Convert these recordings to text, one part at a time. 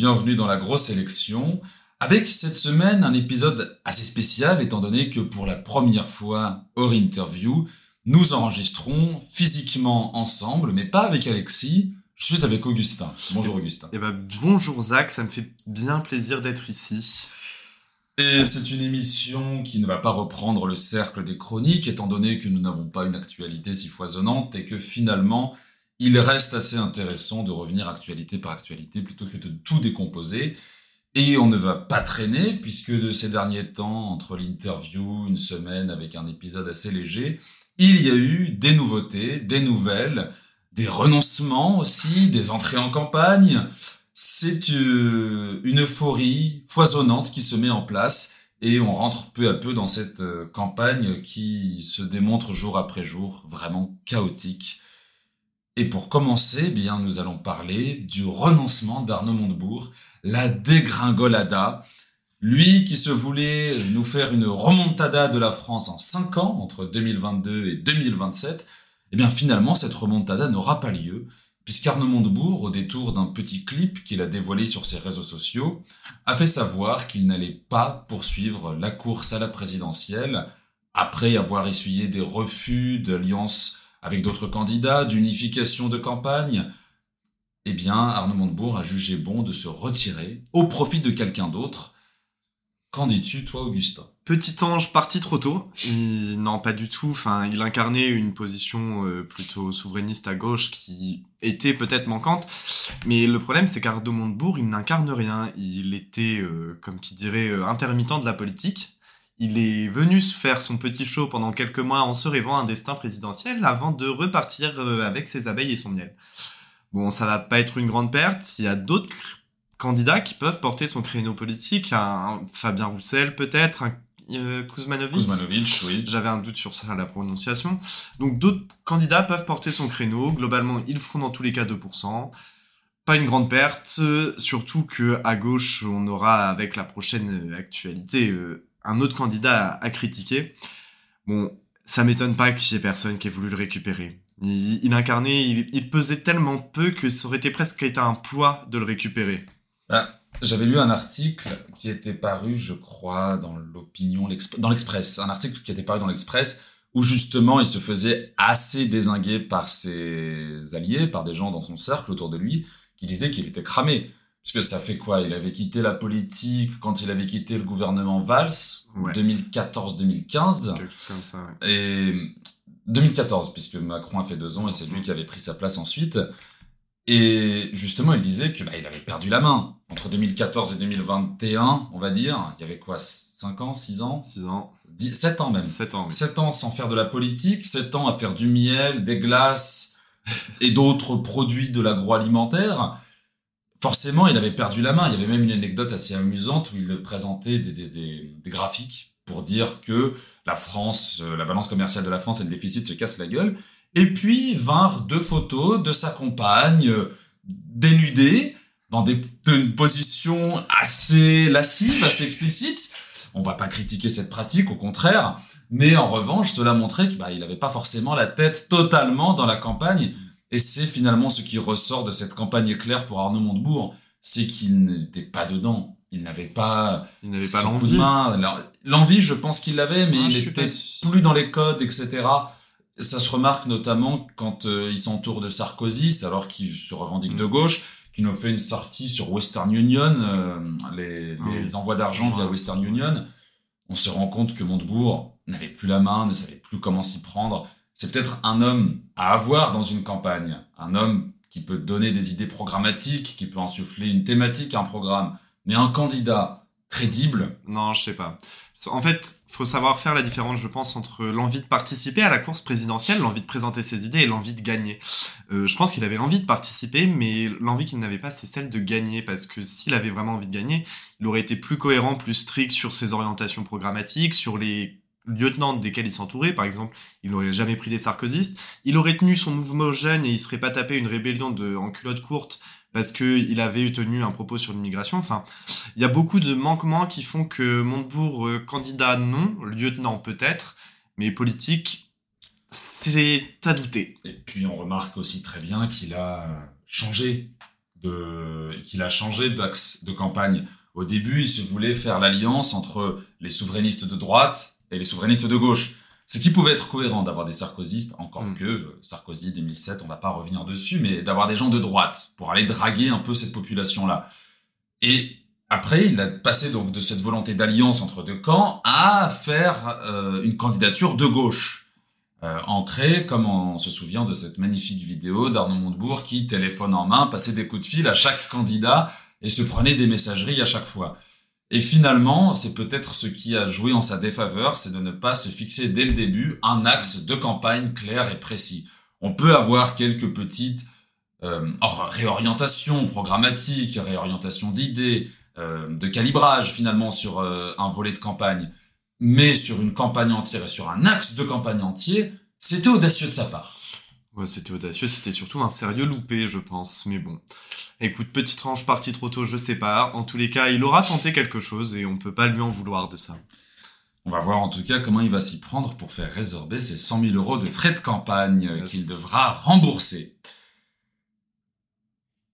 Bienvenue dans la grosse élection. Avec cette semaine un épisode assez spécial étant donné que pour la première fois hors interview, nous enregistrons physiquement ensemble, mais pas avec Alexis. Je suis avec Augustin. Bonjour Augustin. Eh ben, bonjour Zach, ça me fait bien plaisir d'être ici. Et c'est une émission qui ne va pas reprendre le cercle des chroniques, étant donné que nous n'avons pas une actualité si foisonnante et que finalement, il reste assez intéressant de revenir actualité par actualité plutôt que de tout décomposer. Et on ne va pas traîner, puisque de ces derniers temps, entre l'interview, une semaine avec un épisode assez léger, il y a eu des nouveautés, des nouvelles, des renoncements aussi, des entrées en campagne. C'est euh, une euphorie foisonnante qui se met en place et on rentre peu à peu dans cette euh, campagne qui se démontre jour après jour vraiment chaotique. Et pour commencer, eh bien, nous allons parler du renoncement d'Arnaud Montebourg, la dégringolada. Lui qui se voulait nous faire une remontada de la France en 5 ans, entre 2022 et 2027, eh bien finalement cette remontada n'aura pas lieu, puisqu'Arnaud Montebourg, au détour d'un petit clip qu'il a dévoilé sur ses réseaux sociaux, a fait savoir qu'il n'allait pas poursuivre la course à la présidentielle, après avoir essuyé des refus d'alliance avec d'autres candidats, d'unification de campagne, eh bien, Arnaud Montebourg a jugé bon de se retirer au profit de quelqu'un d'autre. Qu'en dis-tu, toi, Augustin? Petit ange parti trop tôt. non, pas du tout. Enfin, il incarnait une position euh, plutôt souverainiste à gauche qui était peut-être manquante. Mais le problème, c'est qu'Arnaud Montebourg, il n'incarne rien. Il était, euh, comme qui dirait, euh, intermittent de la politique. Il est venu se faire son petit show pendant quelques mois en se rêvant un destin présidentiel avant de repartir euh, avec ses abeilles et son miel. Bon, ça va pas être une grande perte. Il y a d'autres candidats qui peuvent porter son créneau politique. Un Fabien Roussel peut-être, un euh, Kuzmanovic. oui. J'avais un doute sur ça, la prononciation. Donc d'autres candidats peuvent porter son créneau. Globalement, ils feront dans tous les cas 2%. Pas une grande perte, surtout que à gauche, on aura avec la prochaine actualité euh, un autre candidat à, critiquer. Bon, ça m'étonne pas qu'il y ait personne qui ait voulu le récupérer. Il, incarnait, il, pesait tellement peu que ça aurait été presque été un poids de le récupérer. Ah, j'avais lu un article qui était paru, je crois, dans l'opinion, dans l'Express. Un article qui était paru dans l'Express où justement il se faisait assez désinguer par ses alliés, par des gens dans son cercle autour de lui, qui disaient qu'il était cramé. Puisque ça fait quoi? Il avait quitté la politique quand il avait quitté le gouvernement Valls, 2014-2015. Quelque chose comme ça, ouais. Et 2014, puisque Macron a fait deux ans et c'est lui qui avait pris sa place ensuite. Et justement, il disait que bah, il avait perdu la main. Entre 2014 et 2021, on va dire, il y avait quoi? 5 ans? 6 ans? 6 ans. 7 ans même. 7 ans. 7 ans sans faire de la politique, 7 ans à faire du miel, des glaces et d'autres produits de l'agroalimentaire forcément, il avait perdu la main. Il y avait même une anecdote assez amusante où il présentait des, graphiques pour dire que la France, euh, la balance commerciale de la France et le déficit se cassent la gueule. Et puis vinrent deux photos de sa compagne euh, dénudée dans des une position assez lascive, assez explicite. On va pas critiquer cette pratique, au contraire. Mais en revanche, cela montrait qu'il bah, n'avait pas forcément la tête totalement dans la campagne et c'est finalement ce qui ressort de cette campagne éclair pour Arnaud Montebourg, c'est qu'il n'était pas dedans. Il n'avait pas, il n'avait pas l'envie. L'envie, je pense qu'il l'avait, mais il n'était plus dans les codes, etc. Ça se remarque notamment quand euh, il s'entoure de Sarkozy, alors qu'il se revendique de mm. gauche, qui nous fait une sortie sur Western Union, euh, les, ah les envois d'argent via Western Union. On se rend compte que Montebourg n'avait plus la main, ne savait plus comment s'y prendre c'est peut-être un homme à avoir dans une campagne, un homme qui peut donner des idées programmatiques, qui peut insuffler une thématique un programme, mais un candidat crédible. Non, je sais pas. En fait, faut savoir faire la différence, je pense, entre l'envie de participer à la course présidentielle, l'envie de présenter ses idées et l'envie de gagner. Euh, je pense qu'il avait l'envie de participer, mais l'envie qu'il n'avait pas, c'est celle de gagner, parce que s'il avait vraiment envie de gagner, il aurait été plus cohérent, plus strict sur ses orientations programmatiques, sur les lieutenant desquels il s'entourait, par exemple, il n'aurait jamais pris des sarkozystes, il aurait tenu son mouvement jeune et il serait pas tapé une rébellion de, en culotte courte parce que il avait tenu un propos sur l'immigration. Enfin, il y a beaucoup de manquements qui font que Montebourg, euh, candidat non, lieutenant peut-être, mais politique, c'est à douter. Et puis on remarque aussi très bien qu'il a changé de, qu'il a changé d'axe de campagne. Au début, il se voulait faire l'alliance entre les souverainistes de droite et les souverainistes de gauche. Ce qui pouvait être cohérent d'avoir des sarkozystes, encore Mm. que euh, Sarkozy 2007, on va pas revenir dessus, mais d'avoir des gens de droite pour aller draguer un peu cette population-là. Et après, il a passé donc de cette volonté d'alliance entre deux camps à faire euh, une candidature de gauche, euh, ancrée, comme on se souvient de cette magnifique vidéo d'Arnaud Montebourg qui, téléphone en main, passait des coups de fil à chaque candidat et se prenait des messageries à chaque fois. Et finalement, c'est peut-être ce qui a joué en sa défaveur, c'est de ne pas se fixer dès le début un axe de campagne clair et précis. On peut avoir quelques petites euh, or, réorientations programmatiques, réorientations d'idées, euh, de calibrage finalement sur euh, un volet de campagne, mais sur une campagne entière et sur un axe de campagne entier, c'était audacieux de sa part. Ouais, c'était audacieux, c'était surtout un sérieux loupé, je pense. Mais bon. Écoute, petite tranche partie trop tôt, je sais pas. En tous les cas, il aura tenté quelque chose et on peut pas lui en vouloir de ça. On va voir en tout cas comment il va s'y prendre pour faire résorber ces 100 000 euros de frais de campagne Yes. qu'il devra rembourser.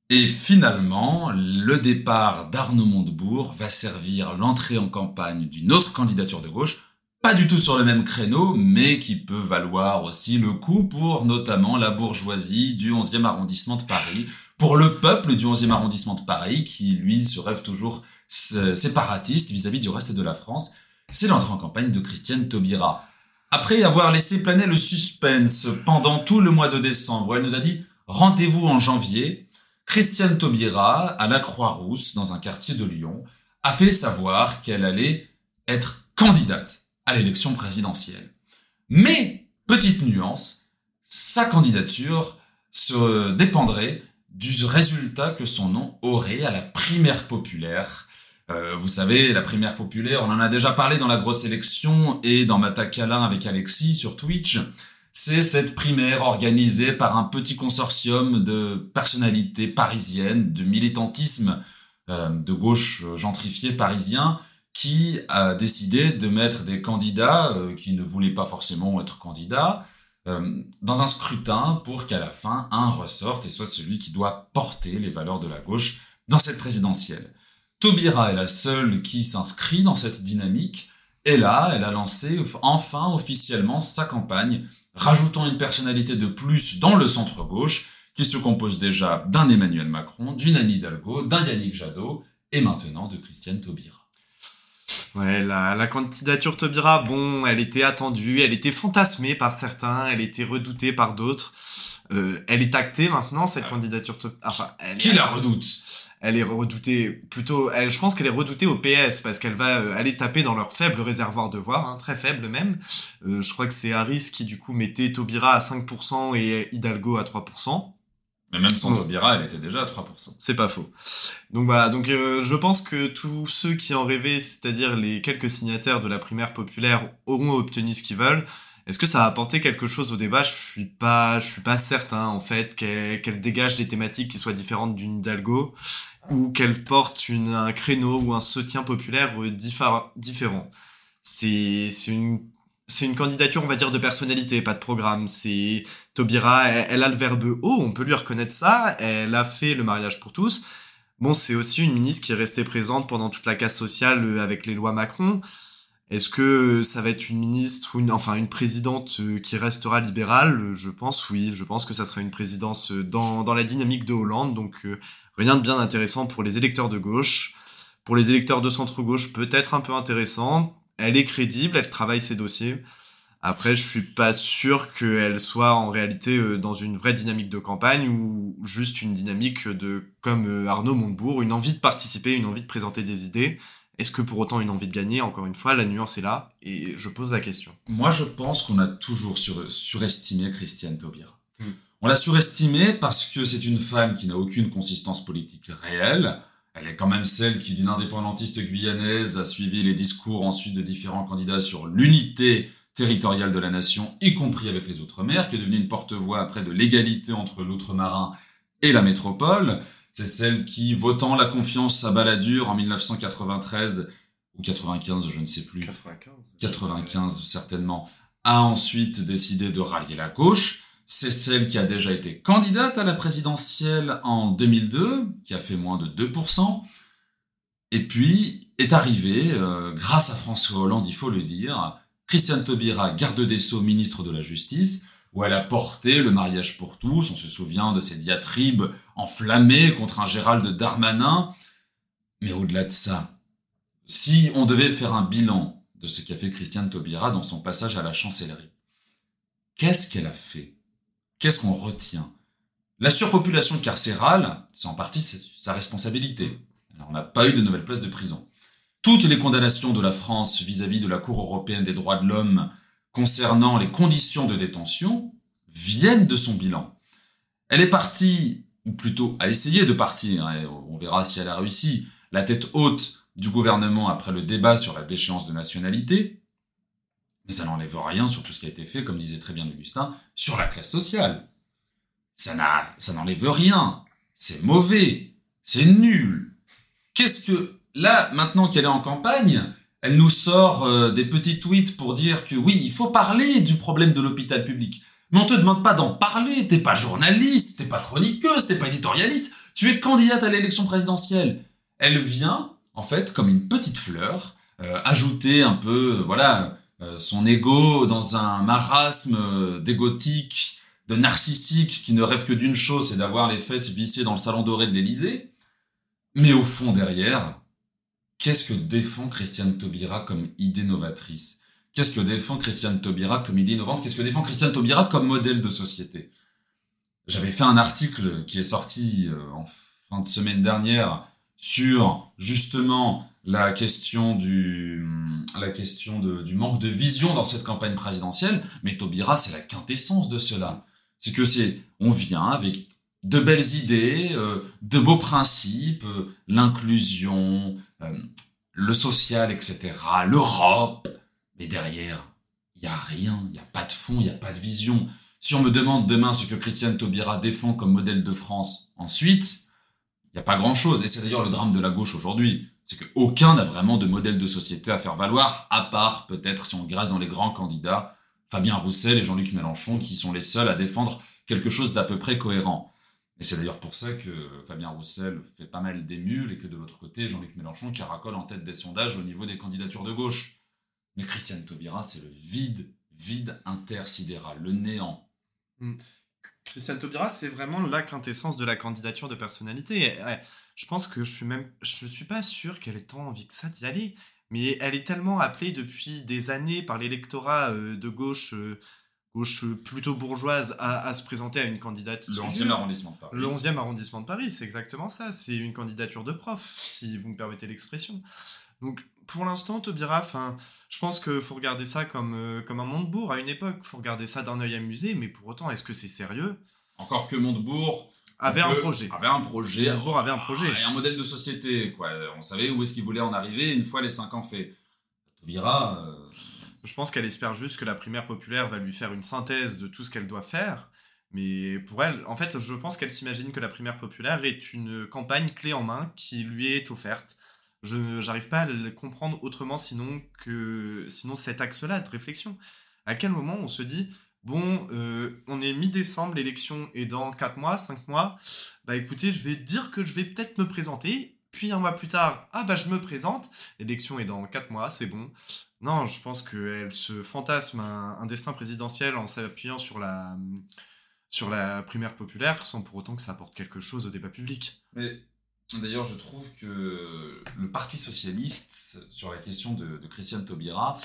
Et finalement, le départ d'Arnaud Montebourg va servir l'entrée en campagne d'une autre candidature de gauche, pas du tout sur le même créneau, mais qui peut valoir aussi le coup pour notamment la bourgeoisie du 11e arrondissement de Paris, pour le peuple du 11e arrondissement de Paris, qui lui se rêve toujours s- séparatiste vis-à-vis du reste de la France. C'est l'entrée en campagne de Christiane Taubira. Après avoir laissé planer le suspense pendant tout le mois de décembre, elle nous a dit rendez-vous en janvier. Christiane Taubira, à la Croix-Rousse, dans un quartier de Lyon, a fait savoir qu'elle allait être candidate à l'élection présidentielle. Mais, petite nuance, sa candidature se dépendrait du résultat que son nom aurait à la primaire populaire. Euh, vous savez, la primaire populaire, on en a déjà parlé dans la grosse élection et dans Matacalin avec Alexis sur Twitch. C'est cette primaire organisée par un petit consortium de personnalités parisiennes, de militantisme euh, de gauche euh, gentrifié parisien, qui a décidé de mettre des candidats euh, qui ne voulaient pas forcément être candidats euh, dans un scrutin pour qu'à la fin, un ressorte et soit celui qui doit porter les valeurs de la gauche dans cette présidentielle. Taubira est la seule qui s'inscrit dans cette dynamique, et là, elle a lancé enfin officiellement sa campagne, rajoutant une personnalité de plus dans le centre-gauche, qui se compose déjà d'un Emmanuel Macron, d'une Anne Hidalgo, d'un Yannick Jadot, et maintenant de Christiane Taubira. Ouais, la, la candidature Taubira, bon, elle était attendue, elle était fantasmée par certains, elle était redoutée par d'autres. Euh, elle est actée maintenant, cette Ah. candidature Taubira. Enfin, elle Qui la redoute? Elle est redoutée plutôt. Elle, je pense qu'elle est redoutée au PS parce qu'elle va euh, aller taper dans leur faible réservoir de voix, hein, très faible même. Euh, je crois que c'est Harris qui du coup mettait Taubira à 5% et Hidalgo à 3%. Mais même sans. Taubira, elle était déjà à 3%. C'est pas faux. Donc voilà, donc euh, je pense que tous ceux qui en rêvaient, c'est-à-dire les quelques signataires de la primaire populaire, auront obtenu ce qu'ils veulent. Est-ce que ça a apporté quelque chose au débat? Je suis pas, je suis pas certain en fait qu'elle dégage des thématiques qui soient différentes d'une Hidalgo ou qu'elle porte une, un créneau ou un soutien populaire euh, différent. C'est une c'est une candidature, on va dire, de personnalité, pas de programme. C'est Taubira, elle, a le verbe haut, on peut lui reconnaître ça. Elle a fait le mariage pour tous. Bon, c'est aussi une ministre qui est restée présente pendant toute la casse sociale euh, avec les lois Macron. Est-ce que ça va être une ministre ou une, enfin une présidente euh, qui restera libérale? Je pense oui. Je pense que ça sera une présidence euh, dans, dans la dynamique de Hollande. Donc rien de bien intéressant pour les électeurs de gauche. Pour les électeurs de centre-gauche, peut-être un peu intéressant. Elle est crédible, elle travaille ses dossiers. Après, je suis pas sûr qu'elle soit en réalité euh, dans une vraie dynamique de campagne ou juste une dynamique de, comme euh, Arnaud Montebourg, une envie de participer, une envie de présenter des idées. Est-ce que pour autant une envie de gagner? Encore une fois, la nuance est là et je pose la question. Moi, je pense qu'on a toujours sur- surestimé Christiane Taubira. Hmm. On l'a surestimée parce que c'est une femme qui n'a aucune consistance politique réelle. Elle est quand même celle qui, d'une indépendantiste guyanaise, a suivi les discours ensuite de différents candidats sur l'unité territoriale de la nation, y compris avec les Outre-mer, qui est devenue une porte-voix après de l'égalité entre l'outre-marin et la métropole. C'est celle qui, votant la confiance à Balladur en 1993, ou 95, je ne sais plus, 95. 95 certainement, a ensuite décidé de rallier la gauche. c'est celle qui a déjà été candidate à la présidentielle en 2002, qui a fait moins de 2%, et puis est arrivée, euh, grâce à François Hollande, il faut le dire, Christiane Taubira, garde des Sceaux, ministre de la Justice, où elle a porté le mariage pour tous. On se souvient de ses diatribes enflammées contre un Gérald Darmanin. Mais au-delà de ça, si on devait faire un bilan de ce qu'a fait Christiane Taubira dans son passage à la chancellerie, qu'est-ce qu'elle a fait? Qu'est-ce qu'on retient? La surpopulation carcérale, c'est en partie sa responsabilité. on n'a pas eu de nouvelles places de prison. Toutes les condamnations de la France vis-à-vis de la Cour européenne des droits de l'homme concernant les conditions de détention viennent de son bilan. Elle est partie, ou plutôt a essayé de partir, et on verra si elle a réussi, la tête haute du gouvernement après le débat sur la déchéance de nationalité, mais ça n'enlève rien sur tout ce qui a été fait, comme disait très bien Augustin, sur la classe sociale. Ça n'enlève rien. C'est mauvais. C'est nul. Qu'est-ce que, là, maintenant qu'elle est en campagne, elle nous sort euh, des petits tweets pour dire que oui, il faut parler du problème de l'hôpital public. Mais on te demande pas d'en parler. T'es pas journaliste, t'es pas chroniqueuse, t'es pas éditorialiste. Tu es candidate à l'élection présidentielle. Elle vient, en fait, comme une petite fleur, euh, ajouter un peu, voilà, euh, son ego dans un marasme euh, d'égotique, de narcissique qui ne rêve que d'une chose, c'est d'avoir les fesses vissées dans le salon doré de l'Élysée. Mais au fond, derrière, qu'est-ce que défend Christiane Taubira comme idée novatrice? Qu'est-ce que défend Christiane Taubira comme idée innovante? Qu'est-ce que défend Christiane Taubira comme modèle de société? J'avais fait un article qui est sorti euh, en fin de semaine dernière sur justement la question du la question du manque de vision dans cette campagne présidentielle, mais Taubira c'est la quintessence de cela. C'est que c'est on vient avec de belles idées, euh, de beaux principes, euh, l'inclusion, euh, le social, etc., l'Europe, mais derrière, il y a rien, il y a pas de fond, il n'y a pas de vision. Si on me demande demain ce que Christiane Taubira défend comme modèle de France, ensuite, il n'y a pas grand-chose. Et c'est d'ailleurs le drame de la gauche aujourd'hui. C'est qu'aucun n'a vraiment de modèle de société à faire valoir, à part peut-être si on grâce dans les grands candidats, Fabien Roussel et Jean-Luc Mélenchon, qui sont les seuls à défendre quelque chose d'à peu près cohérent. Et c'est d'ailleurs pour ça que Fabien Roussel fait pas mal d'émules et que de l'autre côté, Jean-Luc Mélenchon caracole en tête des sondages au niveau des candidatures de gauche. Mais Christiane Taubira, c'est le vide, vide intersidéral, le néant. Hmm. Christiane Taubira, c'est vraiment la quintessence de la candidature de personnalité. je pense que je suis même, je suis pas sûr qu'elle ait tant envie que ça d'y aller. Mais elle est tellement appelée depuis des années par l'électorat euh, de gauche, euh, gauche plutôt bourgeoise, à, se présenter à une candidature. Le 11e arrondissement de Paris. Le 11e arrondissement de Paris, c'est exactement ça. C'est une candidature de prof, si vous me permettez l'expression. Donc, pour l'instant, Taubira, je pense qu'il faut regarder ça comme, euh, comme un Montebourg à une époque. Il faut regarder ça d'un œil amusé, mais pour autant, est-ce que c'est sérieux? Encore que Montebourg avait un projet. Avait un projet. Montebourg avait un projet. Et un modèle de société, quoi. On savait où est-ce qu'il voulait en arriver une fois les cinq ans faits. Taubira. Euh, je pense qu'elle espère juste que la primaire populaire va lui faire une synthèse de tout ce qu'elle doit faire. Mais pour elle, en fait, je pense qu'elle s'imagine que la primaire populaire est une campagne clé en main qui lui est offerte je n'arrive pas à le comprendre autrement sinon que sinon cet axe-là de réflexion. À quel moment on se dit bon, euh, on est mi-décembre, l'élection est dans 4 mois, 5 mois, bah écoutez, je vais dire que je vais peut-être me présenter, puis un mois plus tard, ah bah je me présente, l'élection est dans 4 mois, c'est bon. Non, je pense qu'elle se fantasme un, destin présidentiel en s'appuyant sur la, sur la primaire populaire sans pour autant que ça apporte quelque chose au débat public. Mais D'ailleurs, je trouve que le Parti socialiste, sur la question de, Christiane Taubira,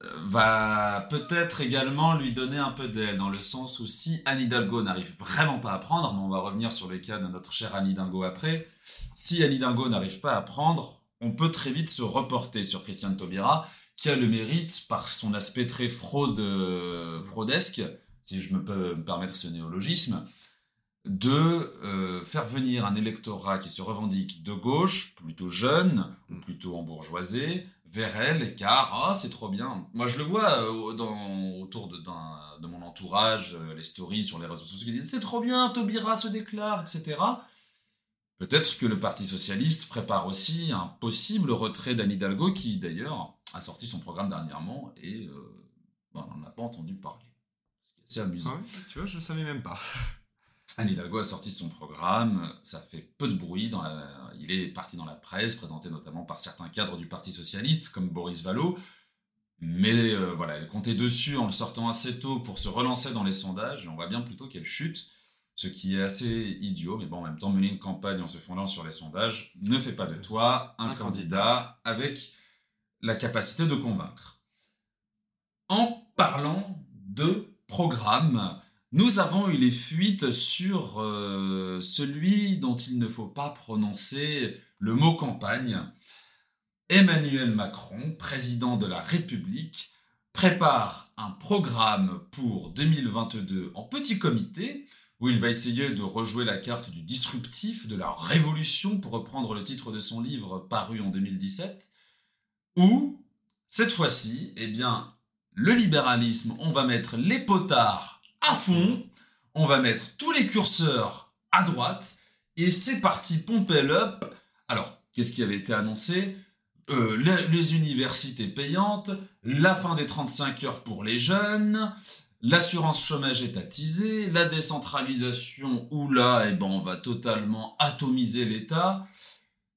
va peut-être également lui donner un peu d'aile, dans le sens où si Anne Hidalgo n'arrive vraiment pas à prendre, mais on va revenir sur le cas de notre chère Anne Hidalgo après, si Anne Hidalgo n'arrive pas à prendre, on peut très vite se reporter sur Christiane Taubira, qui a le mérite, par son aspect très fraude, fraudesque, si je me peux me permettre ce néologisme, de euh, faire venir un électorat qui se revendique de gauche, plutôt jeune, ou plutôt embourgeoisé, vers elle, car ah, c'est trop bien. Moi, je le vois euh, dans, autour de, mon entourage, euh, les stories sur les réseaux sociaux qui disent c'est trop bien, Taubira se déclare, etc. Peut-être que le Parti Socialiste prépare aussi un possible retrait d'Anne Hidalgo, qui d'ailleurs a sorti son programme dernièrement et on n'en a pas entendu parler. C'est amusant. Tu vois, je savais même pas. Anne Hidalgo a sorti son programme, ça fait peu de bruit, dans la... il est parti dans la presse, présenté notamment par certains cadres du Parti Socialiste, comme Boris Vallaud, mais euh, voilà, elle comptait dessus en le sortant assez tôt pour se relancer dans les sondages, et on voit bien plutôt qu'elle chute, ce qui est assez idiot, mais bon, en même temps, mener une campagne en se fondant sur les sondages ne fait pas de toi un, Un candidat avec la capacité de convaincre. En parlant de programme, nous avons eu les fuites sur euh, celui dont il ne faut pas prononcer le mot campagne. Emmanuel Macron, président de la République, prépare un programme pour 2022 en petit comité où il va essayer de rejouer la carte du disruptif, de la révolution, pour reprendre le titre de son livre paru en 2017, où, cette fois-ci, eh bien, le libéralisme, on va mettre les potards à fond, on va mettre tous les curseurs à droite, et c'est parti, pompel up. Alors, qu'est-ce qui avait été annoncé? Euh, les, universités payantes, la fin des 35 heures pour les jeunes, l'assurance chômage étatisée, la décentralisation où là, eh ben, on va totalement atomiser l'État.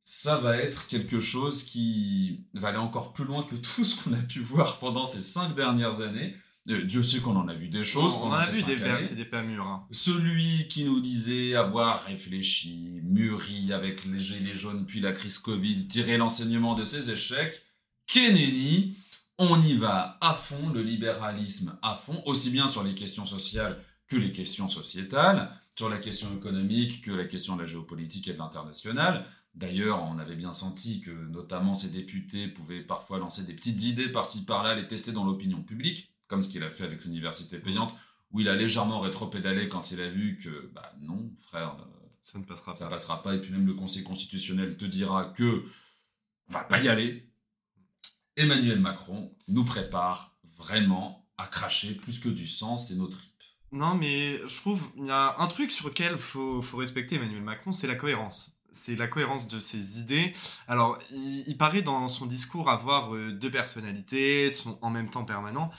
Ça va être quelque chose qui va aller encore plus loin que tout ce qu'on a pu voir pendant ces cinq dernières années. Euh, Dieu sait qu'on en a vu des choses. on pendant a vu des vertes et des pas mûres. hein. Celui qui nous disait avoir réfléchi, mûri avec les gilets jaunes puis la crise Covid, tiré l'enseignement de ses échecs, Kennedy, on y va à fond, le libéralisme à fond, aussi bien sur les questions sociales que les questions sociétales, sur la question économique que la question de la géopolitique et de l'international. D'ailleurs, on avait bien senti que notamment ces députés pouvaient parfois lancer des petites idées par-ci par-là, les tester dans l'opinion publique, comme ce qu'il a fait avec l'université payante, où il a légèrement rétropédalé quand il a vu que, bah non, frère, euh, Ça ne passera ça pas. passera pas, et puis même le Conseil constitutionnel te dira que on va pas y aller. Emmanuel Macron nous prépare vraiment à cracher plus que du sang, c'est nos tripes. Non, mais je trouve il y a un truc sur lequel faut faut respecter Emmanuel Macron, c'est la cohérence. C'est la cohérence de ses idées. Alors, il, il paraît dans son discours avoir euh, deux personnalités, sont en même temps permanents.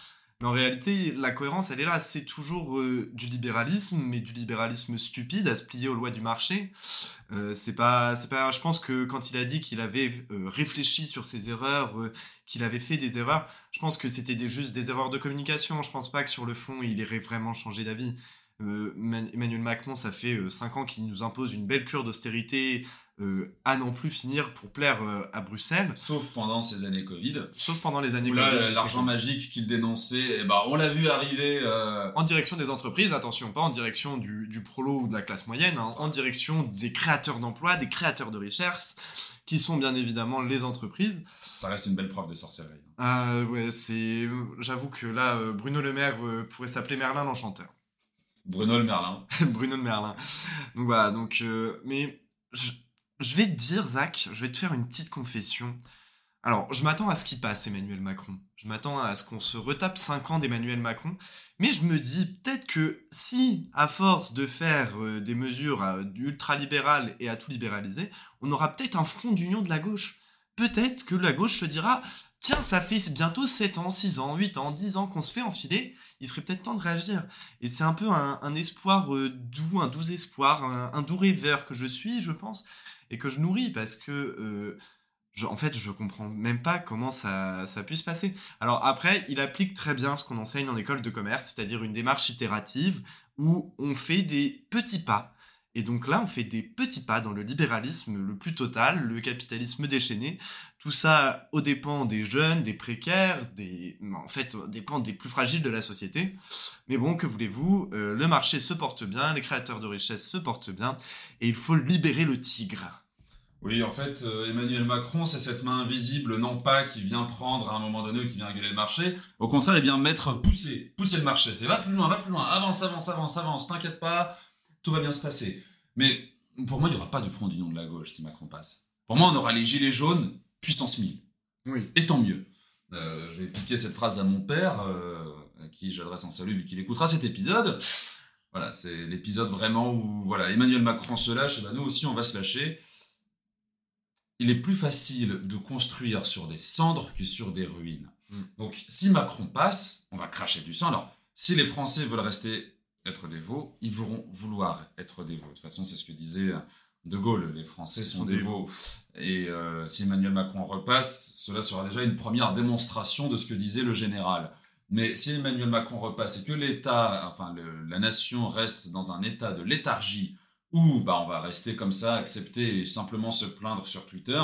Mais en réalité, la cohérence, elle est là. C'est toujours euh, du libéralisme, mais du libéralisme stupide à se plier aux lois du marché. Euh, c'est pas, c'est pas. Je pense que quand il a dit qu'il avait euh, réfléchi sur ses erreurs, qu'il avait fait des erreurs, je pense que c'était des, juste des erreurs de communication. Je pense pas que sur le fond, il irait vraiment changer d'avis. Man- Emmanuel Macron, ça fait 5 ans qu'il nous impose une belle cure d'austérité euh, à n'en plus finir pour plaire euh, à Bruxelles, Sauf pendant ces années Covid, sauf pendant les années où là, Covid, l'argent magique qu'il dénonçait, eh ben, on l'a vu arriver. euh, en direction des entreprises, attention, pas en direction du, du prolo ou de la classe moyenne, hein, en direction des créateurs d'emplois, des créateurs de richesse, qui sont bien évidemment les entreprises. ça reste une belle preuve de sorcellerie. Ah ouais, c'est, j'avoue que là, euh, Bruno Le Maire euh, pourrait s'appeler Merlin l'Enchanteur. Bruno Le Merlin. Bruno de Merlin. Donc voilà, donc, euh, mais je, je vais te dire, Zach, je vais te faire une petite confession. Alors, je m'attends à ce qu'il passe, Emmanuel Macron. Je m'attends à ce qu'on se retape 5 ans d'Emmanuel Macron. Mais je me dis, peut-être que si, à force de faire euh, des mesures euh, ultra-libérales et à tout libéraliser, on aura peut-être un front d'union de la gauche. Peut-être que la gauche se dira, tiens, ça fait bientôt 7 ans, 6 ans, 8 ans, 10 ans qu'on se fait enfiler, il serait peut-être temps de réagir. Et c'est un peu un, espoir euh, doux, un doux espoir, un doux rêveur que je suis, je pense, et que je nourris parce que, en fait, je comprends même pas comment ça, puisse passer. Alors après, il applique très bien ce qu'on enseigne en école de commerce, c'est-à-dire une démarche itérative où on fait des petits pas. Et donc là, on fait des petits pas dans le libéralisme le plus total, le capitalisme déchaîné. Tout ça aux dépens des jeunes, des précaires, des, en fait, aux dépens des plus fragiles de la société. Mais bon, que voulez-vous, euh, le marché se porte bien, les créateurs de richesse se portent bien, et il faut libérer le tigre. Oui, en fait, euh, Emmanuel Macron, c'est cette main invisible, non pas qui vient prendre à un moment donné ou qui vient réguler le marché. Au contraire, il vient mettre, pousser, pousser le marché. C'est va plus loin, va plus loin, avance, avance, avance, avance, t'inquiète pas, tout va bien se passer. Mais pour moi, il n'y aura pas de front d'union de la gauche si Macron passe. Pour moi, on aura les gilets jaunes, puissance 1000. Oui. Et tant mieux. Euh, je vais piquer cette phrase à mon père, euh, à qui j'adresse un salut vu qu'il écoutera cet épisode. Voilà, c'est l'épisode vraiment où voilà, Emmanuel Macron se lâche, et ben nous aussi on va se lâcher. Il est plus facile de construire sur des cendres que sur des ruines. Mm. Donc si Macron passe, on va cracher du sang. Alors Si les Français veulent rester être des veaux, ils vont vouloir être des veaux. De toute façon, c'est ce que disait De Gaulle, les Français sont, des, veaux. Et euh, si Emmanuel Macron repasse, cela sera déjà une première démonstration de ce que disait le général. Mais si Emmanuel Macron repasse et que l'État, enfin la nation reste dans un état de léthargie où bah, on va rester comme ça, accepter et simplement se plaindre sur Twitter,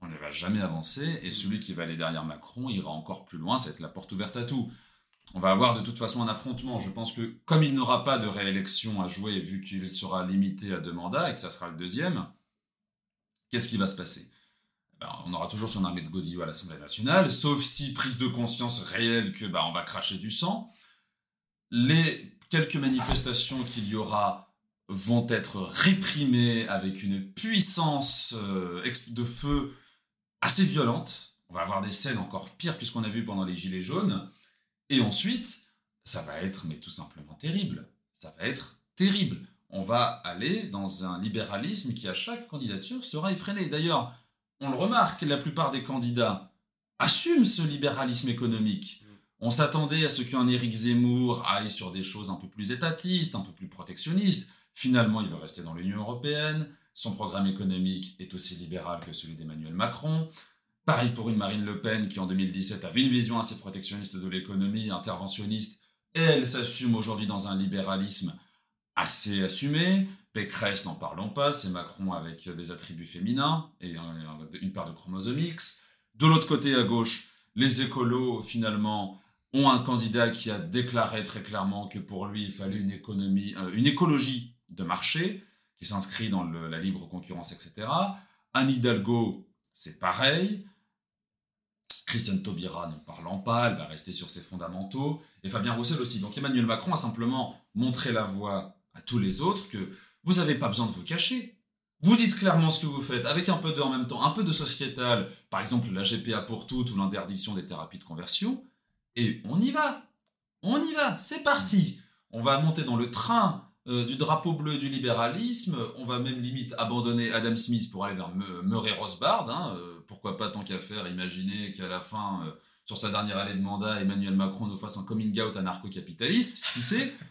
on ne va jamais avancer et celui qui va aller derrière Macron ira encore plus loin, ça va être la porte ouverte à tout. On va avoir de toute façon un affrontement. Je pense que comme il n'aura pas de réélection à jouer vu qu'il sera limité à deux mandats et que ça sera le deuxième, qu'est-ce qui va se passer? Ben, on aura toujours son armée de godillots à l'Assemblée nationale, sauf si prise de conscience réelle que bah, on va cracher du sang. Les quelques manifestations qu'il y aura vont être réprimées avec une puissance euh, de feu assez violente. On va avoir des scènes encore pires que ce qu'on a vu pendant les Gilets jaunes. Et ensuite, ça va être mais tout simplement terrible. Ça va être terrible. On va aller dans un libéralisme qui à chaque candidature sera effréné. D'ailleurs, on le remarque, la plupart des candidats assument ce libéralisme économique. On s'attendait à ce qu'un Éric Zemmour aille sur des choses un peu plus étatistes, un peu plus protectionnistes. Finalement, il veut rester dans l'Union européenne. Son programme économique est aussi libéral que celui d'Emmanuel Macron. Pareil pour une Marine Le Pen qui en 2017 avait une vision assez protectionniste de l'économie, interventionniste, et elle s'assume aujourd'hui dans un libéralisme assez assumé. Pécresse, n'en parlons pas, c'est Macron avec des attributs féminins et une part de chromosomes X. De l'autre côté, à gauche, les écolos, finalement, ont un candidat qui a déclaré très clairement que pour lui, il fallait une économie, euh, une écologie de marché, qui s'inscrit dans la libre concurrence, etc. Anne Hidalgo, c'est pareil. Christiane Taubira, n'en parlant pas, elle va rester sur ses fondamentaux. Et Fabien Roussel aussi. Donc Emmanuel Macron a simplement montré la voie à tous les autres que vous n'avez pas besoin de vous cacher. Vous dites clairement ce que vous faites, avec un peu de, en même temps, un peu de sociétal, par exemple la GPA pour toutes ou l'interdiction des thérapies de conversion, et on y va. On y va, c'est parti. On va monter dans le train euh, du drapeau bleu du libéralisme, on va même limite abandonner Adam Smith pour aller vers Murray Rosbard. Hein, euh, pourquoi pas tant qu'à faire, imaginer qu'à la fin, euh, sur sa dernière année de mandat, Emmanuel Macron nous fasse un coming out anarcho-capitaliste, qui sait?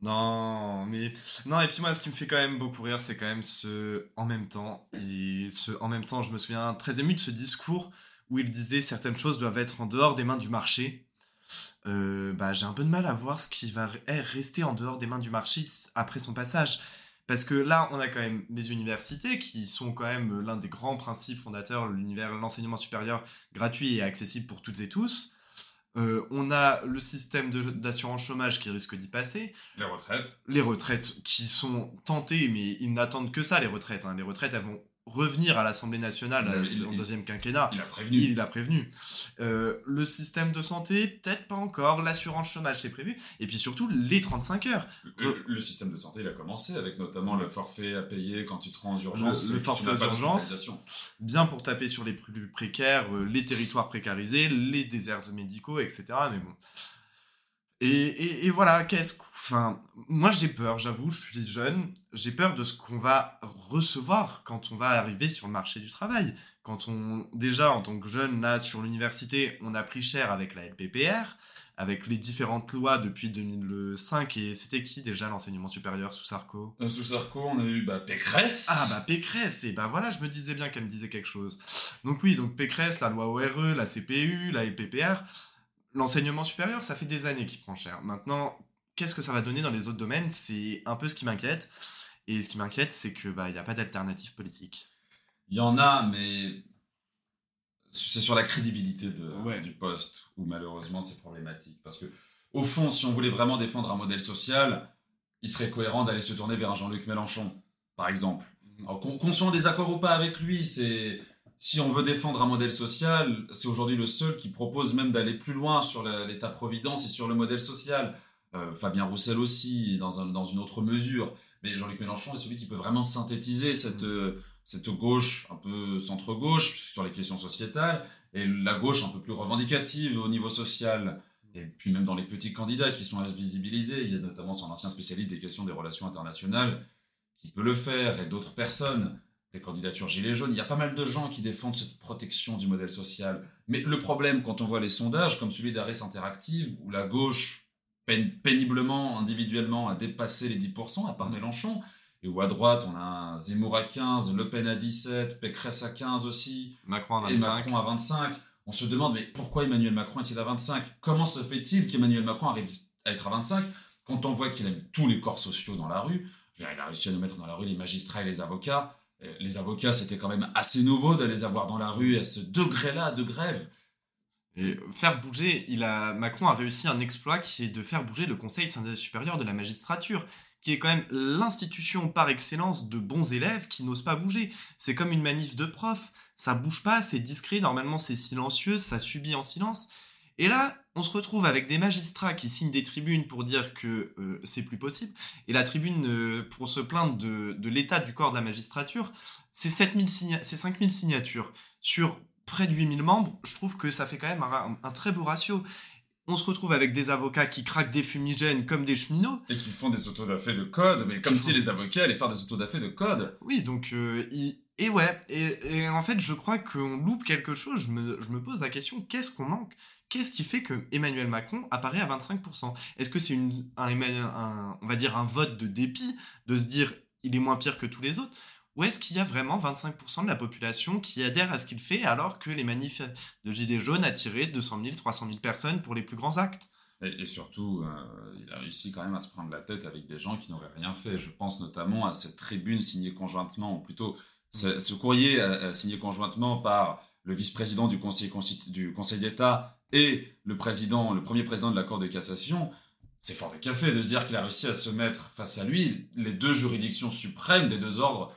Non, mais non et puis moi ce qui me fait quand même beaucoup rire c'est quand même ce en même temps et ce en même temps je me souviens très ému de ce discours où il disait certaines choses doivent être en dehors des mains du marché. Euh, bah j'ai un peu de mal à voir ce qui va rester en dehors des mains du marché après son passage parce que là on a quand même les universités qui sont quand même l'un des grands principes fondateurs l'univers l'enseignement supérieur gratuit et accessible pour toutes et tous. Euh, on a le système d'assurance chômage qui risque d'y passer. Les retraites. Les retraites qui sont tentées, mais ils n'attendent que ça, les retraites. Hein. Les retraites, elles vont revenir à l'Assemblée nationale euh, en deuxième quinquennat. Il a prévenu. Il, a prévenu. Euh, le système de santé, peut-être pas encore. L'assurance chômage, c'est prévu. Et puis surtout, les 35 heures. Le, système de santé, il a commencé avec notamment le forfait à payer quand tu te rends en urgence. Le, forfait aux urgences. Bien pour taper sur les plus précaires, euh, les territoires précarisés, les déserts médicaux, etc. Mais bon. Et, et, voilà, qu'est-ce Enfin, moi j'ai peur, j'avoue, je suis jeune, j'ai peur de ce qu'on va recevoir quand on va arriver sur le marché du travail. Quand on, déjà en tant que jeune, là, sur l'université, on a pris cher avec la LPPR, avec les différentes lois depuis 2005, et c'était qui déjà l'enseignement supérieur sous Sarko? Euh, Sous Sarko, on a eu bah, Pécresse. Ah bah Pécresse, et bah voilà, je me disais bien qu'elle me disait quelque chose. Donc oui, donc Pécresse, la loi ORE, la CPU, la LPPR l'enseignement supérieur, ça fait des années qu'il prend cher. Maintenant, qu'est-ce que ça va donner dans les autres domaines? C'est un peu ce qui m'inquiète. Et ce qui m'inquiète, c'est que bah, il n'y a pas d'alternative politique. Il y en a, mais c'est sur la crédibilité de, du poste où malheureusement c'est problématique. Parce que au fond, si on voulait vraiment défendre un modèle social, il serait cohérent d'aller se tourner vers un Jean-Luc Mélenchon, par exemple. Mhm. qu'on soit en désaccord ou pas avec lui, c'est si on veut défendre un modèle social, c'est aujourd'hui le seul qui propose même d'aller plus loin sur l'État-providence et sur le modèle social. Euh, Fabien Roussel aussi, dans, dans une autre mesure. Mais Jean-Luc Mélenchon est celui qui peut vraiment synthétiser cette, cette gauche un peu centre-gauche sur les questions sociétales et la gauche un peu plus revendicative au niveau social. Et puis même dans les petits candidats qui sont visibilisés, il y a notamment son ancien spécialiste des questions des relations internationales qui peut le faire et d'autres personnes. Des candidatures gilets jaunes. Il y a pas mal de gens qui défendent cette protection du modèle social. Mais le problème, quand on voit les sondages, comme celui d'Aris Interactive, où la gauche peine péniblement, individuellement, à dépasser les 10%, à part Mélenchon, et où à droite, on a Zemmour à 15, Le Pen à 17, Pécresse à 15 aussi, Macron à et 25. Macron à 25. On se demande, mais pourquoi Emmanuel Macron est-il à 25 Comment se fait-il qu'Emmanuel Macron arrive à être à 25 quand on voit qu'il a mis tous les corps sociaux dans la rue Il a réussi à nous mettre dans la rue les magistrats et les avocats. Euh, Les avocats, c'était quand même assez nouveau de les avoir dans la rue à ce degré-là de grève. Et faire bouger, il a, Macron a réussi un exploit qui est de faire bouger le Conseil syndical supérieur de la magistrature, qui est quand même l'institution par excellence de bons élèves qui n'osent pas bouger. C'est comme une manif de profs, ça bouge pas, c'est discret, normalement c'est silencieux, ça subit en silence. Et là, on se retrouve avec des magistrats qui signent des tribunes pour dire que euh, c'est plus possible. Et la tribune euh, pour se plaindre de, de l'état du corps de la magistrature, c'est 7000 signa- 5000 signatures. Sur près de 8000 membres, je trouve que ça fait quand même un, un très beau ratio. On se retrouve avec des avocats qui craquent des fumigènes comme des cheminots. Et qui font des autodafés de code, mais comme si font- les avocats allaient faire des autodafés de code. Oui, donc, euh, il- et ouais, et, en fait, je crois qu'on loupe quelque chose. Je me, je me pose la question, qu'est-ce qu'on manque? Qu'est-ce qui fait que Emmanuel Macron apparaît à 25% Est-ce que c'est une, un, un- on va dire un vote de dépit, de se dire il est moins pire que tous les autres? Ou est-ce qu'il y a vraiment 25% de la population qui adhère à ce qu'il fait alors que les manifs de Gilets jaunes attiraient 200 000, 300 000 personnes pour les plus grands actes? Et, et surtout, euh, il a réussi quand même à se prendre la tête avec des gens qui n'auraient rien fait. Je pense notamment à cette tribune signée conjointement, ou plutôt ce, courrier euh, euh, signé conjointement par le vice-président du Conseil, d'État et le président, le premier président de la Cour de cassation. C'est fort de café de se dire qu'il a réussi à se mettre face à lui les deux juridictions suprêmes des deux ordres.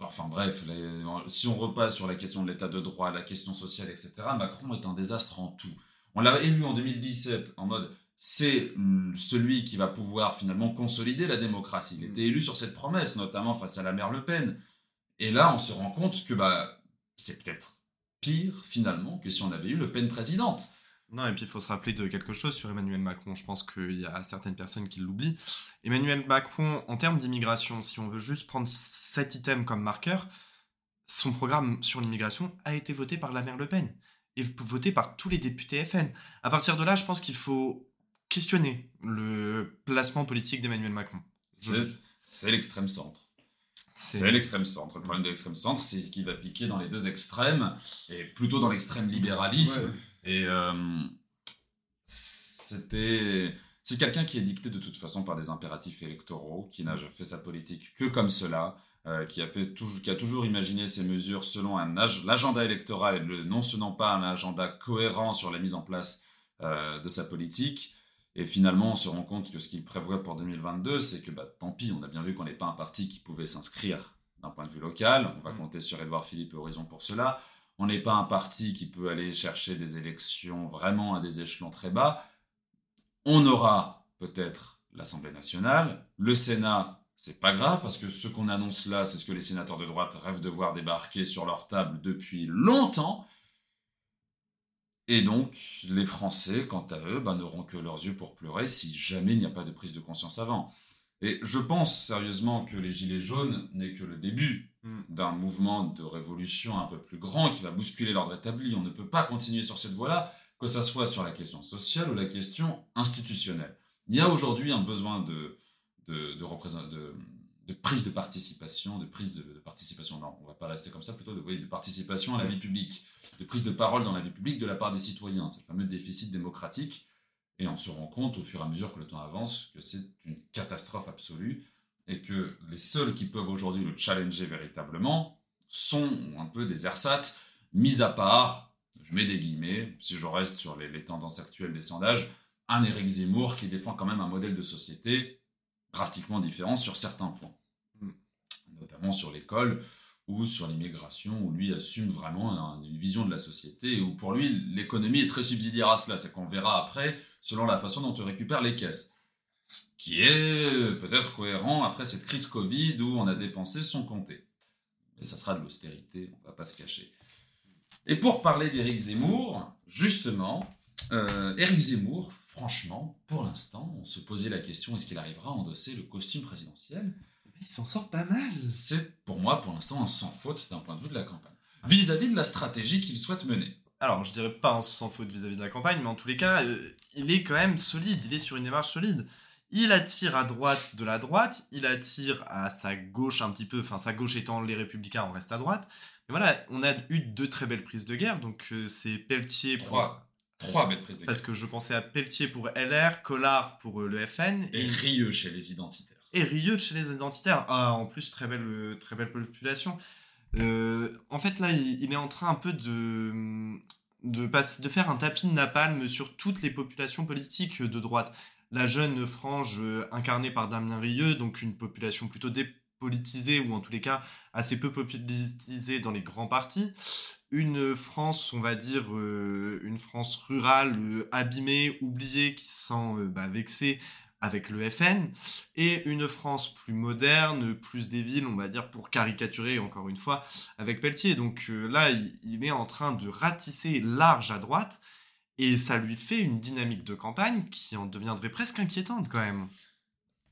Enfin bref, si on repasse sur la question de l'état de droit, la question sociale, etc., Macron est un désastre en tout. On l'a élu en 2017 en mode c'est mm, celui qui va pouvoir finalement consolider la démocratie. Il était élu sur cette promesse, notamment face à la mère Le Pen. Et là, on se rend compte que bah, c'est peut-être pire finalement que si on avait eu Le Pen présidente. Non, et puis il faut se rappeler de quelque chose sur Emmanuel Macron. Je pense qu'il y a certaines personnes qui l'oublient. Emmanuel Macron, en termes d'immigration, si on veut juste prendre cet item comme marqueur, son programme sur l'immigration a été voté par la mère Le Pen et voté par tous les députés FN. À partir de là, je pense qu'il faut questionner le placement politique d'Emmanuel Macron. C'est- C'est l'extrême centre. C'est l'extrême centre. Le problème de l'extrême centre, c'est qu'il va piquer dans les deux extrêmes, et plutôt dans l'extrême libéralisme. Et euh, c'était. C'est quelqu'un qui est dicté de toute façon par des impératifs électoraux, qui n'a fait sa politique que comme cela, euh, qui, a fait toujours, qui a toujours imaginé ses mesures selon l'agenda électoral et le, non selon pas un agenda cohérent sur la mise en place euh, de sa politique. Et finalement, on se rend compte que ce qu'il prévoit pour 2022, c'est que bah, tant pis, on a bien vu qu'on n'est pas un parti qui pouvait s'inscrire d'un point de vue local. On va Mm. compter sur Édouard Philippe et Horizon pour cela. On n'est pas un parti qui peut aller chercher des élections vraiment à des échelons très bas. On aura peut-être l'Assemblée nationale, le Sénat, c'est pas grave parce que ce qu'on annonce là, c'est ce que les sénateurs de droite rêvent de voir débarquer sur leur table depuis longtemps. Et donc, les Français, quant à eux, bah, n'auront que leurs yeux pour pleurer si jamais il n'y a pas de prise de conscience avant. Et je pense sérieusement que les Gilets jaunes n'est que le début Mm. d'un mouvement de révolution un peu plus grand qui va bousculer l'ordre établi. On ne peut pas continuer sur cette voie-là, que ça soit sur la question sociale ou la question institutionnelle. Il y a aujourd'hui un besoin de, de, de, prise de participation, de prise de, de participation, non, on va pas rester comme ça, plutôt de, oui, de participation à la vie publique, de prise de parole dans la vie publique de la part des citoyens. C'est le fameux déficit démocratique. Et on se rend compte au fur et à mesure que le temps avance que c'est une catastrophe absolue et que les seuls qui peuvent aujourd'hui le challenger véritablement sont un peu des ersatz, mis à part, je mets des guillemets, si je reste sur les, les tendances actuelles des sondages, un Éric Zemmour qui défend quand même un modèle de société drastiquement différent sur certains points, Mm. notamment sur l'école ou sur l'immigration, où lui assume vraiment un- une vision de la société et où pour lui l'économie est très subsidiaire à cela, c'est qu'on verra après selon la façon dont on récupère les caisses. Ce qui est peut-être cohérent après cette crise Covid où on a dépensé sans compter. Mais ça sera de l'austérité, on va pas se cacher. Et pour parler d'Éric Zemmour, justement, euh, Éric Zemmour, franchement, pour l'instant, on se posait la question est-ce qu'il arrivera à endosser le costume présidentiel? Il s'en sort pas mal. C'est pour moi, pour l'instant, un sans faute d'un point de vue de la campagne. Vis-à-vis de la stratégie qu'il souhaite mener. Alors, je dirais pas un sans faute vis-à-vis de la campagne, mais en tous les cas, euh, il est quand même solide. Il est sur une démarche solide. Il attire à droite de la droite, il attire à sa gauche un petit peu, enfin sa gauche étant les républicains, on reste à droite. Mais voilà, on a eu deux très belles prises de guerre, donc euh, c'est Pelletier pour... Trois, trois belles prises de. Parce que je pensais à Pelletier pour LR, Collard pour euh, le FN. Et, Rieux chez les identitaires. Et Rieux chez les identitaires. Ah, en plus, très belle, euh, très belle population. en fait, là, il, est en train un peu de, de, de faire un tapis de napalm sur toutes les populations politiques de droite. La jeune frange incarnée par Damien Rieux, donc une population plutôt dépolitisée, ou en tous les cas assez peu politisée dans les grands partis. Une France, on va dire, euh, une France rurale, euh, abîmée, oubliée, qui se sent euh, bah, vexée avec le FN, et une France plus moderne, plus des villes, on va dire, pour caricaturer encore une fois, avec Pelletier. Donc là, il, est en train de ratisser large à droite, et ça lui fait une dynamique de campagne qui en deviendrait presque inquiétante quand même.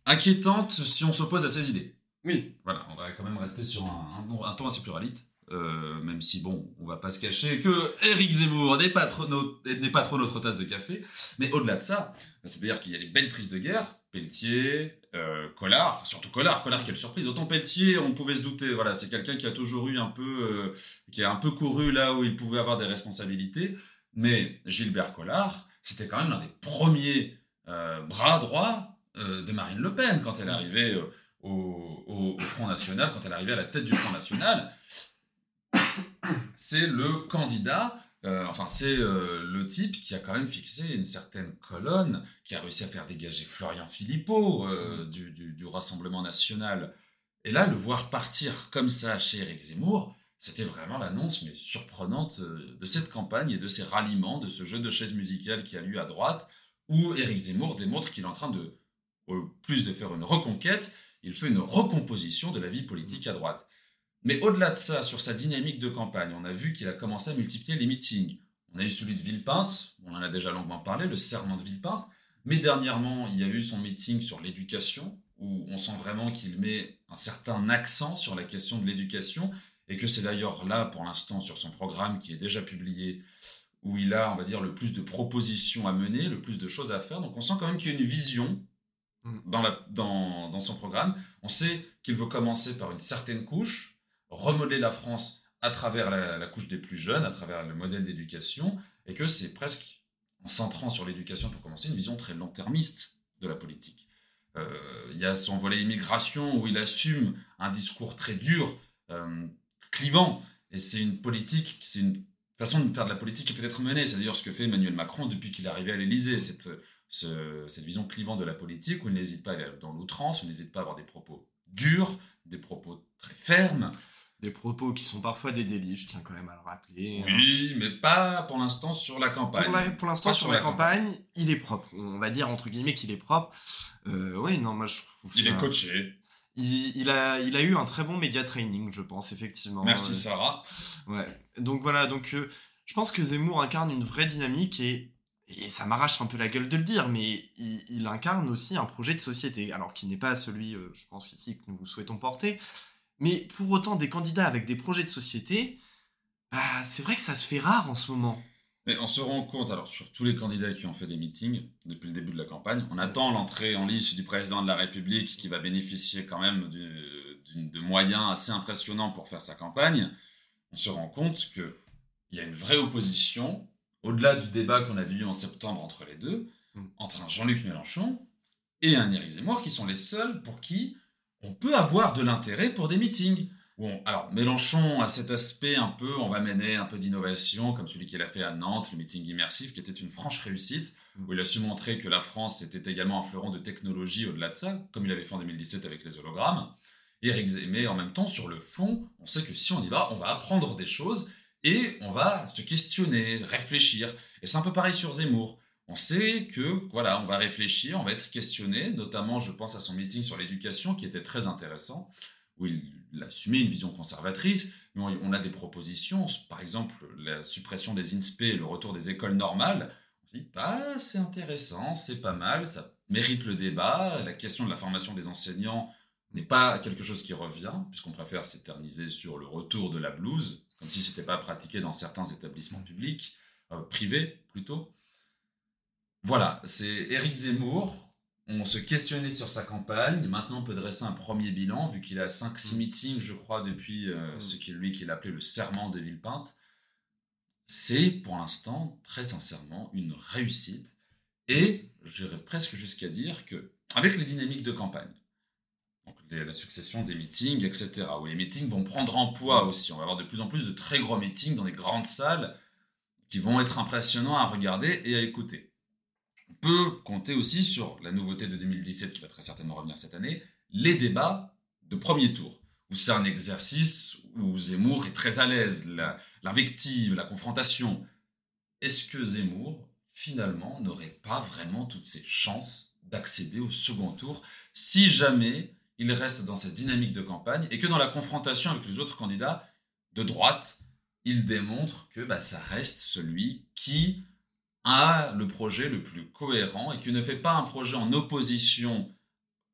Inquiétante si on s'oppose à ses idées. Oui. Voilà, on va quand même rester sur un, un, ton assez pluraliste. Euh, même si, bon, on va pas se cacher que Eric Zemmour n'est pas, trop notre tasse de café. Mais au-delà de ça, c'est-à-dire qu'il y a des belles prises de guerre. Pelletier, euh, Collard, surtout Collard. Collard, quelle surprise. Autant Pelletier, on pouvait se douter. Voilà, c'est quelqu'un qui a toujours eu un peu, euh, qui a un peu couru là où il pouvait avoir des responsabilités. Mais Gilbert Collard, c'était quand même l'un des premiers bras droits de Marine Le Pen quand elle arrivait au, Front National, quand elle arrivait à la tête du Front National, c'est le candidat, euh, enfin c'est euh, le type qui a quand même fixé une certaine colonne, qui a réussi à faire dégager Florian Philippot euh, du, du, Rassemblement National. Et là, le voir partir comme ça chez Eric Zemmour, c'était vraiment l'annonce mais surprenante de cette campagne et de ces ralliements, de ce jeu de chaises musicales qui a lieu à droite, où Eric Zemmour démontre qu'il est en train de, au plus de faire une reconquête, il fait une recomposition de la vie politique à droite. Mais au-delà de ça, sur sa dynamique de campagne, on a vu qu'il a commencé à multiplier les meetings. On a eu celui de Villepinte, on en a déjà longuement parlé, le serment de Villepinte. Mais dernièrement, il y a eu son meeting sur l'éducation, où on sent vraiment qu'il met un certain accent sur la question de l'éducation, et que c'est d'ailleurs là, pour l'instant, sur son programme qui est déjà publié, où il a, on va dire, le plus de propositions à mener, le plus de choses à faire. Donc on sent quand même qu'il y a une vision Mm. dans, la, dans, dans son programme. On sait qu'il veut commencer par une certaine couche, remodeler la France à travers la, couche des plus jeunes, à travers le modèle d'éducation, et que c'est presque, en centrant sur l'éducation pour commencer, une vision très long-termiste de la politique. Euh, il y a son volet immigration où il assume un discours très dur, euh, clivant, et c'est une politique, c'est une façon de faire de la politique qui peut être menée. C'est d'ailleurs ce que fait Emmanuel Macron depuis qu'il est arrivé à l'Élysée, cette cette vision clivante de la politique où il n'hésite pas à aller dans l'outrance, où il n'hésite pas à avoir des propos durs, des propos très fermes. Des propos qui sont parfois des délits, je tiens quand même à le rappeler. Oui, mais pas pour l'instant sur la campagne. Pour l'instant sur, la, campagne, il est propre. On va dire entre guillemets qu'il est propre. Euh, oui, non, moi je trouve Il est coaché. Il, a, il a eu un très bon média training, je pense, effectivement. Merci Sarah. Ouais. Donc voilà, donc euh, je pense que Zemmour incarne une vraie dynamique et et ça m'arrache un peu la gueule de le dire, mais il, incarne aussi un projet de société, alors qui n'est pas celui, euh, je pense ici, que nous souhaitons porter. Mais pour autant, des candidats avec des projets de société, bah, c'est vrai que ça se fait rare en ce moment. Mais on se rend compte, alors sur tous les candidats qui ont fait des meetings depuis le début de la campagne, on attend l'entrée en lice du président de la République qui va bénéficier quand même de moyens assez impressionnants pour faire sa campagne. On se rend compte qu'il y a une vraie opposition au-delà du débat qu'on a vu en septembre entre les deux, mm. entre un Jean-Luc Mélenchon et un Éric Zemmour, qui sont les seuls pour qui on peut avoir de l'intérêt pour des meetings. Bon, alors Mélenchon a cet aspect un peu, on va mener un peu d'innovation, comme celui qu'il a fait à Nantes, le meeting immersif, qui était une franche réussite, mm. où il a su montrer que la France était également un fleuron de technologie au-delà de ça, comme il avait fait en 2017 avec les hologrammes. Eric mais en même temps, sur le fond, on sait que si on y va, on va apprendre des choses et on va se questionner, réfléchir. Et c'est un peu pareil sur Zemmour. On sait que, voilà, on va réfléchir, on va être questionné, notamment, je pense à son meeting sur l'éducation qui était très intéressant, où il, assumait une vision conservatrice, mais on, a des propositions, par exemple, la suppression des INSPE, le retour des écoles normales. On dit, bah, c'est intéressant, c'est pas mal, ça mérite le débat. La question de la formation des enseignants, n'est pas quelque chose qui revient, puisqu'on préfère s'éterniser sur le retour de la blouse, comme si ce n'était pas pratiqué dans certains établissements publics, euh, privés plutôt. Voilà, c'est Éric Zemmour. On se questionnait sur sa campagne. Maintenant, on peut dresser un premier bilan, vu qu'il a 5-6 mm. meetings, je crois, depuis euh, mm. ce qu'il lui qu'il appelait le serment de Villepinte. C'est, pour l'instant, très sincèrement, une réussite. Et j'irais presque jusqu'à dire que, avec les dynamiques de campagne, donc la succession des meetings, etc., où les meetings vont prendre en poids aussi, on va avoir de plus en plus de très gros meetings dans des grandes salles qui vont être impressionnants à regarder et à écouter. Peut compter aussi sur la nouveauté de 2017 qui va très certainement revenir cette année, les débats de premier tour, où c'est un exercice où Zemmour est très à l'aise, l'invective, la confrontation. Est-ce que Zemmour finalement, n'aurait pas vraiment toutes ses chances d'accéder au second tour si jamais il reste dans cette dynamique de campagne et que dans la confrontation avec les autres candidats de droite, il démontre que bah, ça reste celui qui a le projet le plus cohérent et qui ne fait pas un projet en opposition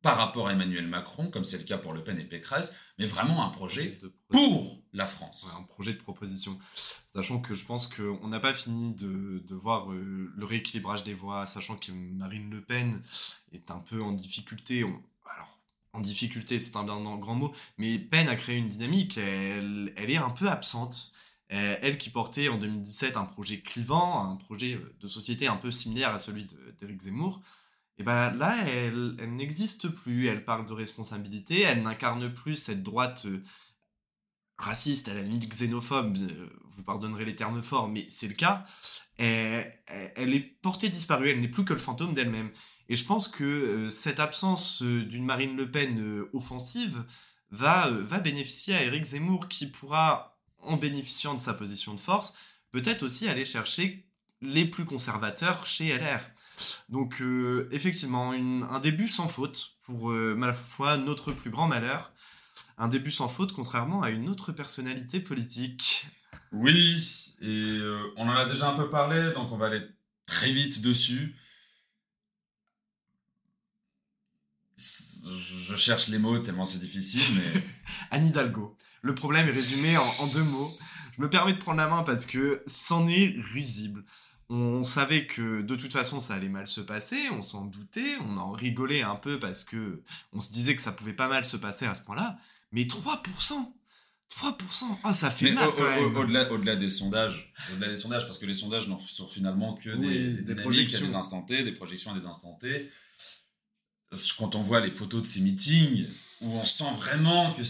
par rapport à Emmanuel Macron, comme c'est le cas pour Le Pen et Pécresse, mais vraiment un projet pour la France. un projet de proposition. Sachant que je pense qu'on n'a pas fini de, voir euh, le rééquilibrage des voix, sachant que Marine Le Pen est un peu en difficulté. alors, en difficulté, c'est un grand mot, mais Pen a créé une dynamique, elle, elle est un peu absente. Elle qui portait en 2017 un projet clivant, un projet de société un peu similaire à celui d'Éric Zemmour, et ben là, elle, n'existe plus. Elle parle de responsabilité, elle n'incarne plus cette droite euh, raciste, à la limite xénophobe. Euh, vous pardonnerez les termes forts, mais c'est le cas. Elle, est portée disparue, elle n'est plus que le fantôme d'elle-même. Et je pense que euh, cette absence d'une Marine Le Pen offensive va, va bénéficier à Éric Zemmour qui pourra, en bénéficiant de sa position de force, peut-être aussi aller chercher les plus conservateurs chez LR. Donc euh, effectivement, un début sans faute pour euh, ma foi notre plus grand malheur. Un début sans faute contrairement à une autre personnalité politique. Oui, et euh, on en a déjà un peu parlé, donc on va aller très vite dessus. Je cherche les mots tellement c'est difficile, mais... Anne Hidalgo. Le problème est résumé en, en deux mots. Je me permets de prendre la main parce que c'en est risible. On savait que de toute façon ça allait mal se passer, on s'en doutait, on en rigolait un peu parce que on se disait que ça pouvait pas mal se passer à ce point-là. Mais 3% 3% Ah, ça fait mal Au-delà au, des sondages, au-delà des sondages, parce que les sondages n'en sont finalement que des, des, projections à des instants T, des projections à des instants T. Quand on voit les photos de ces meetings, où on sent vraiment que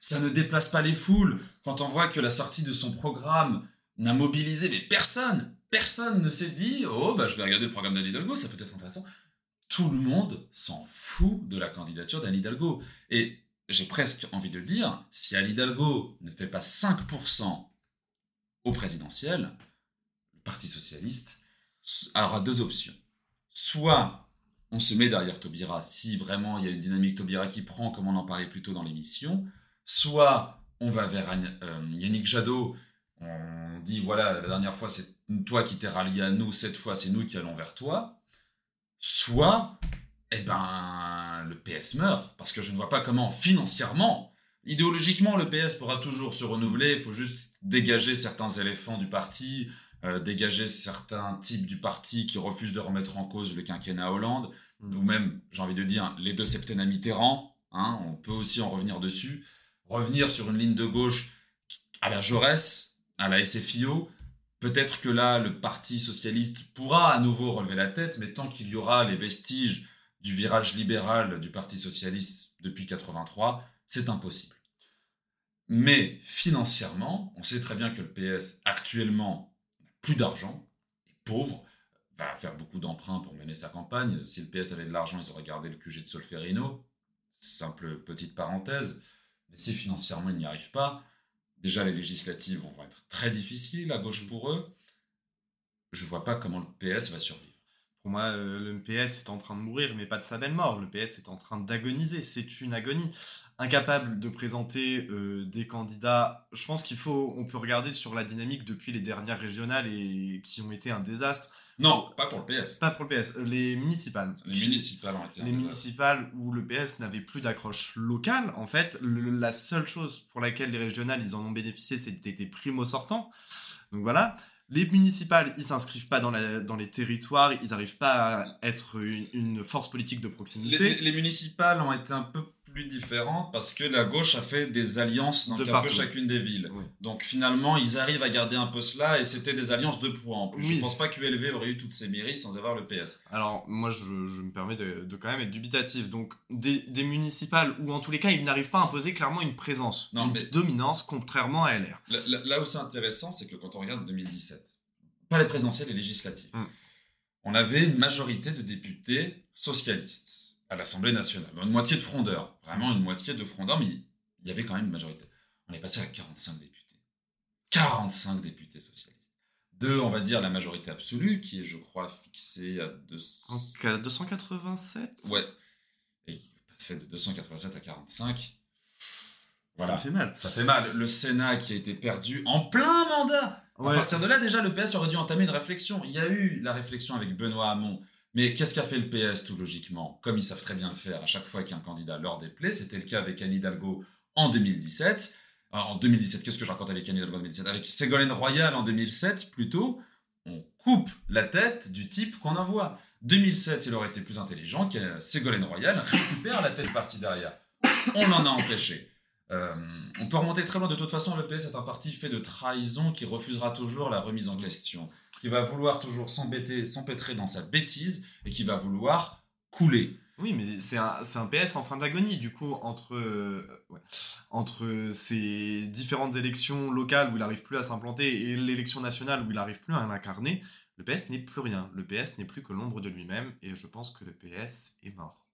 ça ne déplace pas les foules, quand on voit que la sortie de son programme n'a mobilisé mais personne, personne ne s'est dit oh bah je vais regarder le programme d'Anne Hidalgo, ça peut être intéressant. Tout le monde s'en fout de la candidature d'Anne Hidalgo. Et j'ai presque envie de dire, si Anne Hidalgo ne fait pas 5% au présidentiel, le Parti socialiste aura deux options. Soit on se met derrière Taubira si vraiment il y a une dynamique Taubira qui prend, comme on en parlait plus tôt dans l'émission, soit on va vers euh, Yannick Jadot on dit voilà, la dernière fois c'est toi qui t'es rallié à nous, cette fois c'est nous qui allons vers toi. Soit, eh ben, le PS meurt, parce que je ne vois pas comment financièrement, idéologiquement, le PS pourra toujours se renouveler, il faut juste dégager certains éléphants du parti, euh, dégager certains types du parti qui refusent de remettre en cause le quinquennat Hollande, mm. ou même, j'ai envie de dire, les deux septennats Mitterrand, hein, on peut aussi en revenir dessus, revenir sur une ligne de gauche à la Jaurès, à la SFIO. Peut-être que là, le Parti socialiste pourra à nouveau relever la tête, mais tant qu'il y aura les vestiges du virage libéral du Parti socialiste depuis 83, c'est impossible. Mais financièrement, on sait très bien que le PS actuellement n'a plus d'argent, est pauvre, va faire beaucoup d'emprunts pour mener sa campagne. Si le PS avait de l'argent, ils auraient gardé le QG de Solferino. Simple petite parenthèse. Mais si financièrement ils n'y arrivent pas, Déjà, les législatives vont être très difficiles à gauche pour eux. Je ne vois pas comment le PS va survivre. Pour moi, euh, le PS est en train de mourir, mais pas de sa belle mort. Le PS est en train d'agoniser. C'est une agonie. Incapable de présenter euh, des candidats. Je pense qu'il faut. On peut regarder sur la dynamique depuis les dernières régionales et qui ont été un désastre. Non, pas pour le PS. Pas pour le PS. euh, Les municipales. Les municipales ont été Les municipales où le PS n'avait plus d'accroche locale, en fait, le- la seule chose pour laquelle les régionales ils en ont bénéficié, c'était des primo sortants. Donc voilà. Les municipales, ils s'inscrivent pas dans, la, dans les territoires, ils n'arrivent pas à être une, force politique de proximité. les municipales ont été un peu plus différentes parce que la gauche a fait des alliances dans De un peu chacune des villes. Oui. Donc finalement, ils arrivent à garder un peu cela et c'était des alliances de poids en plus. Oui. Je pense pas que ULV aurait eu toutes ces mairies sans avoir le PS. Alors, moi, je, je me permets de, de quand même être dubitatif. Donc, des, des municipales où, en tous les cas, ils n'arrivent pas à imposer clairement une présence, Non, une mais- dominance, contrairement à LR. Là, où c'est intéressant, c'est que quand on regarde 2017, pas les présidentielles et législatives, Mm. on avait une majorité de députés socialistes à l'Assemblée nationale. Une moitié de frondeurs, vraiment une moitié de frondeurs, mais il y avait quand même une majorité. On est passé à 45 députés. 45 députés socialistes. Deux, on va dire la majorité absolue, qui est, je crois, fixée à 200... Donc, à 287 Ouais. Et qui est passé de 287 à 45. Voilà. Ça fait mal. Ça fait mal. Le Sénat qui a été perdu en plein mandat. Ouais. À partir de là, déjà, le PS aurait dû entamer une réflexion. Il y a eu la réflexion avec Benoît Hamon. Mais qu'est-ce qu'a fait le PS tout logiquement? Comme ils savent très bien le faire à chaque fois qu'un candidat leur déplaît, c'était le cas avec Anne Hidalgo en 2017. Euh, En 2017, qu'est-ce que je raconte avec Anne Hidalgo en 2017 Avec Ségolène Royal en 2007, plutôt, on coupe la tête du type qu'on envoie. 2007, il aurait été plus intelligent que Ségolène Royal récupère la tête partie derrière. On en a empêché. Euh, on peut remonter très loin. De toute façon, le PS est un parti fait de trahison qui refusera toujours la remise en question, qui va vouloir toujours s'embêter, s'empêtrer dans sa bêtise et qui va vouloir couler. Oui, mais c'est un, PS en fin d'agonie, du coup, entre, euh, entre ces différentes élections locales où il n'arrive plus à s'implanter et l'élection nationale où il n'arrive plus à l'incarner, le PS n'est plus rien. Le PS n'est plus que l'ombre de lui-même et je pense que le PS est mort.